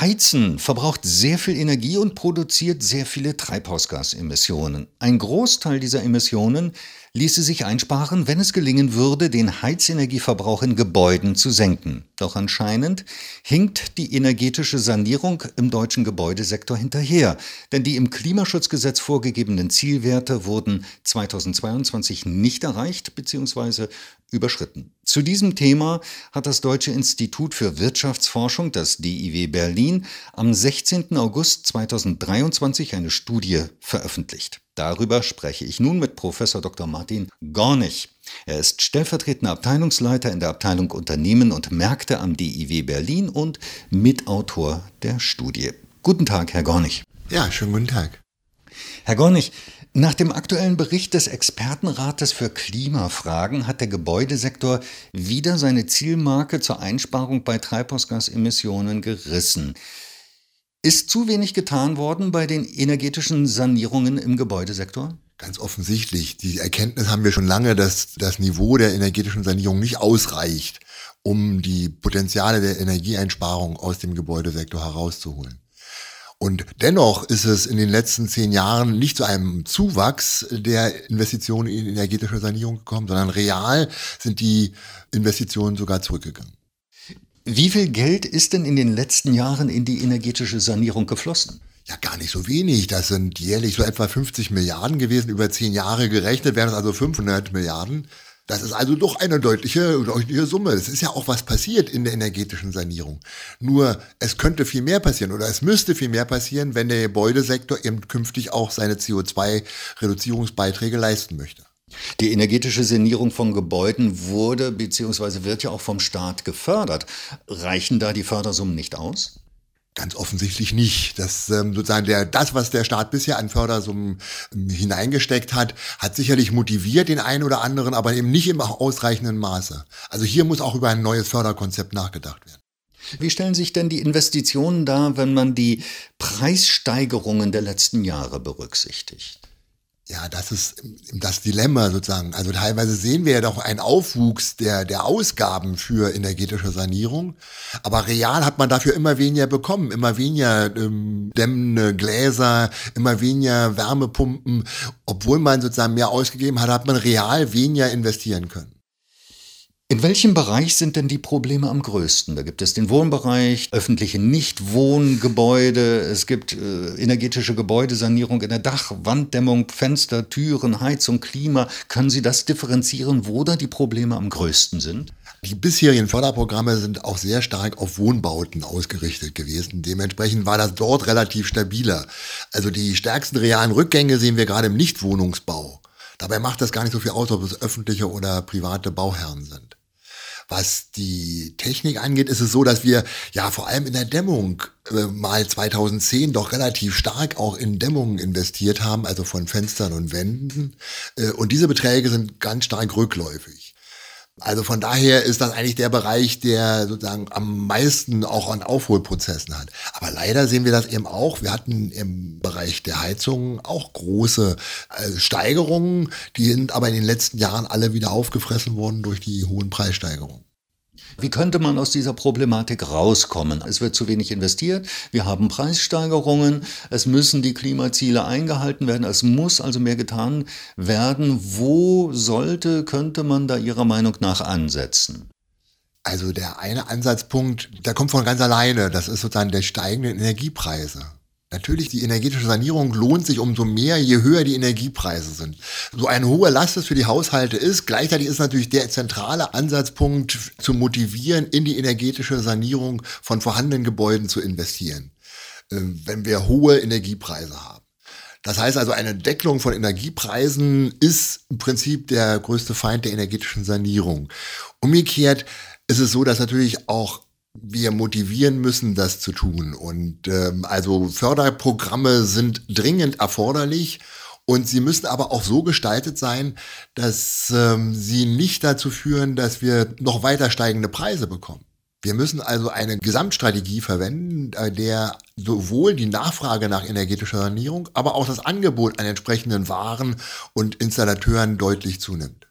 Heizen verbraucht sehr viel Energie und produziert sehr viele Treibhausgasemissionen. Ein Großteil dieser Emissionen ließe sich einsparen, wenn es gelingen würde, den Heizenergieverbrauch in Gebäuden zu senken. Doch anscheinend hinkt die energetische Sanierung im deutschen Gebäudesektor hinterher, denn die im Klimaschutzgesetz vorgegebenen Zielwerte wurden 2022 nicht erreicht bzw. überschritten. Zu diesem Thema hat das Deutsche Institut für Wirtschaftsforschung, das DIW Berlin, am 16. August 2023 eine Studie veröffentlicht. Darüber spreche ich nun mit Professor Dr. Martin Gornig. Er ist stellvertretender Abteilungsleiter in der Abteilung Unternehmen und Märkte am DIW Berlin und Mitautor der Studie. Guten Tag, Herr Gornig. Ja, schönen guten Tag. Herr Gornig, nach dem aktuellen Bericht des Expertenrates für Klimafragen hat der Gebäudesektor wieder seine Zielmarke zur Einsparung bei Treibhausgasemissionen gerissen. Ist zu wenig getan worden bei den energetischen Sanierungen im Gebäudesektor? Ganz offensichtlich. Die Erkenntnis haben wir schon lange, dass das Niveau der energetischen Sanierung nicht ausreicht, um die Potenziale der Energieeinsparung aus dem Gebäudesektor herauszuholen. Und dennoch ist es in den letzten zehn Jahren nicht zu einem Zuwachs der Investitionen in energetische Sanierung gekommen, sondern real sind die Investitionen sogar zurückgegangen. Wie viel Geld ist denn in den letzten Jahren in die energetische Sanierung geflossen? Ja, gar nicht so wenig. Das sind jährlich so etwa 50 Milliarden gewesen. Über zehn Jahre gerechnet wären es also 500 Milliarden. Das ist also doch eine deutliche, deutliche Summe. Es ist ja auch was passiert in der energetischen Sanierung. Nur es könnte viel mehr passieren oder es müsste viel mehr passieren, wenn der Gebäudesektor eben künftig auch seine CO2-Reduzierungsbeiträge leisten möchte. Die energetische Sanierung von Gebäuden wurde bzw. wird ja auch vom Staat gefördert. Reichen da die Fördersummen nicht aus? Ganz offensichtlich nicht. Das ähm, sozusagen der das, was der Staat bisher an Fördersummen ähm, hineingesteckt hat, hat sicherlich motiviert den einen oder anderen, aber eben nicht im ausreichenden Maße. Also hier muss auch über ein neues Förderkonzept nachgedacht werden. Wie stellen sich denn die Investitionen dar, wenn man die Preissteigerungen der letzten Jahre berücksichtigt? Ja, das ist das Dilemma sozusagen. Also teilweise sehen wir ja doch einen Aufwuchs der, der Ausgaben für energetische Sanierung. Aber real hat man dafür immer weniger bekommen. Immer weniger ähm, dämmende Gläser, immer weniger Wärmepumpen. Obwohl man sozusagen mehr ausgegeben hat, hat man real weniger investieren können. In welchem Bereich sind denn die Probleme am größten? Da gibt es den Wohnbereich, öffentliche Nichtwohngebäude, es gibt äh, energetische Gebäudesanierung in der Dach, Wanddämmung, Fenster, Türen, Heizung, Klima. Können Sie das differenzieren, wo da die Probleme am größten sind? Die bisherigen Förderprogramme sind auch sehr stark auf Wohnbauten ausgerichtet gewesen. Dementsprechend war das dort relativ stabiler. Also die stärksten realen Rückgänge sehen wir gerade im Nichtwohnungsbau. Dabei macht das gar nicht so viel aus, ob es öffentliche oder private Bauherren sind. Was die Technik angeht, ist es so, dass wir ja vor allem in der Dämmung äh, mal 2010 doch relativ stark auch in Dämmungen investiert haben, also von Fenstern und Wänden. Äh, und diese Beträge sind ganz stark rückläufig. Also von daher ist das eigentlich der Bereich, der sozusagen am meisten auch an Aufholprozessen hat. Aber leider sehen wir das eben auch. Wir hatten im Bereich der Heizung auch große äh, Steigerungen. Die sind aber in den letzten Jahren alle wieder aufgefressen worden durch die hohen Preissteigerungen. Wie könnte man aus dieser Problematik rauskommen? Es wird zu wenig investiert, wir haben Preissteigerungen, es müssen die Klimaziele eingehalten werden, es muss also mehr getan werden. Wo sollte, könnte man da Ihrer Meinung nach ansetzen? Also der eine Ansatzpunkt, der kommt von ganz alleine, das ist sozusagen der steigende Energiepreise. Natürlich, die energetische Sanierung lohnt sich umso mehr, je höher die Energiepreise sind. So eine hohe Last es für die Haushalte ist, gleichzeitig ist natürlich der zentrale Ansatzpunkt zu motivieren, in die energetische Sanierung von vorhandenen Gebäuden zu investieren, äh, wenn wir hohe Energiepreise haben. Das heißt also, eine Deckelung von Energiepreisen ist im Prinzip der größte Feind der energetischen Sanierung. Umgekehrt ist es so, dass natürlich auch wir motivieren müssen, das zu tun. Und ähm, also Förderprogramme sind dringend erforderlich. Und sie müssen aber auch so gestaltet sein, dass ähm, sie nicht dazu führen, dass wir noch weiter steigende Preise bekommen. Wir müssen also eine Gesamtstrategie verwenden, äh, der sowohl die Nachfrage nach energetischer Sanierung, aber auch das Angebot an entsprechenden Waren und Installateuren deutlich zunimmt.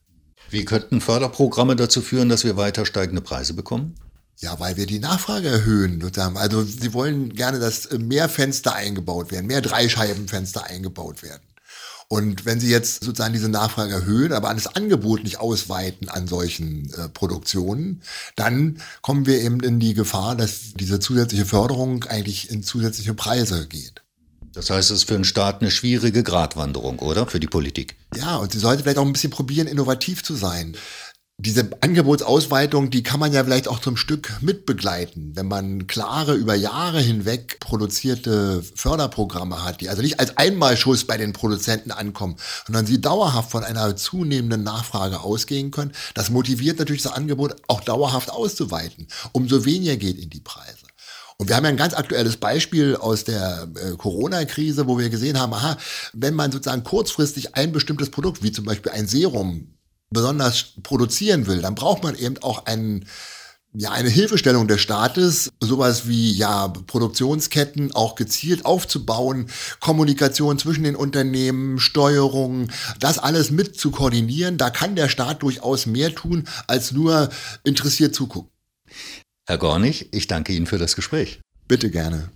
Wie könnten Förderprogramme dazu führen, dass wir weiter steigende Preise bekommen? Ja, weil wir die Nachfrage erhöhen. Sozusagen. Also sie wollen gerne, dass mehr Fenster eingebaut werden, mehr Dreischeibenfenster eingebaut werden. Und wenn Sie jetzt sozusagen diese Nachfrage erhöhen, aber an das Angebot nicht ausweiten an solchen äh, Produktionen, dann kommen wir eben in die Gefahr, dass diese zusätzliche Förderung eigentlich in zusätzliche Preise geht. Das heißt, es ist für den Staat eine schwierige Gratwanderung, oder? Für die Politik. Ja, und sie sollte vielleicht auch ein bisschen probieren, innovativ zu sein diese Angebotsausweitung, die kann man ja vielleicht auch zum Stück mitbegleiten, wenn man klare über Jahre hinweg produzierte Förderprogramme hat, die also nicht als Einmalschuss bei den Produzenten ankommen, sondern sie dauerhaft von einer zunehmenden Nachfrage ausgehen können. Das motiviert natürlich das Angebot auch dauerhaft auszuweiten. Umso weniger geht in die Preise. Und wir haben ja ein ganz aktuelles Beispiel aus der äh, Corona-Krise, wo wir gesehen haben, aha, wenn man sozusagen kurzfristig ein bestimmtes Produkt, wie zum Beispiel ein Serum, besonders produzieren will, dann braucht man eben auch einen ja, eine Hilfestellung des Staates, sowas wie ja Produktionsketten auch gezielt aufzubauen, Kommunikation zwischen den Unternehmen, Steuerung, das alles mit zu koordinieren. Da kann der Staat durchaus mehr tun, als nur interessiert zugucken. Herr Gornig, ich danke Ihnen für das Gespräch. Bitte gerne.